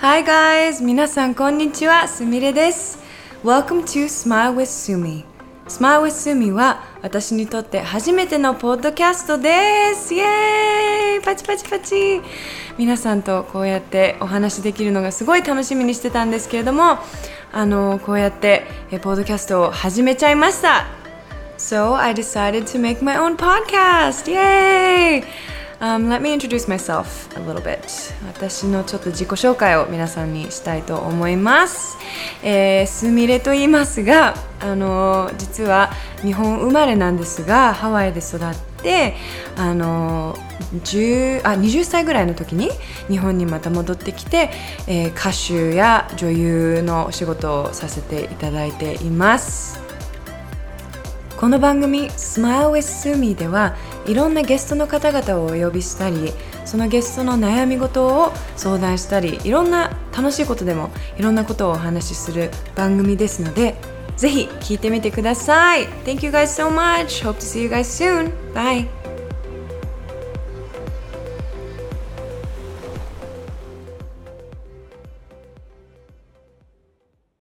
Hi guys! 皆さんこんにちは、すみれです。Welcome to Smile with Sumi. Smile with Sumi は私にとって初めてのポッドキャストです。イエーイパチパチパチ皆さんとこうやってお話できるのがすごい楽しみにしてたんですけれども、あの、こうやってポッドキャストを始めちゃいました。So I decided to make my own podcast! Yay! Um, let me introduce myself a little bit. 私のちょっと自己紹介を皆さんにしたいと思います。えー、すみれと言いますが、あの実は日本生まれなんですが、ハワイで育って、あの10あ20歳ぐらいの時に日本にまた戻ってきて、えー、歌手や女優のお仕事をさせていただいています。この番組 Smile with Sumi ではいろんなゲストの方々をお呼びしたりそのゲストの悩み事を相談したりいろんな楽しいことでもいろんなことをお話しする番組ですのでぜひ聞いてみてください。Thank you guys so much. Hope to see you guys soon. Bye.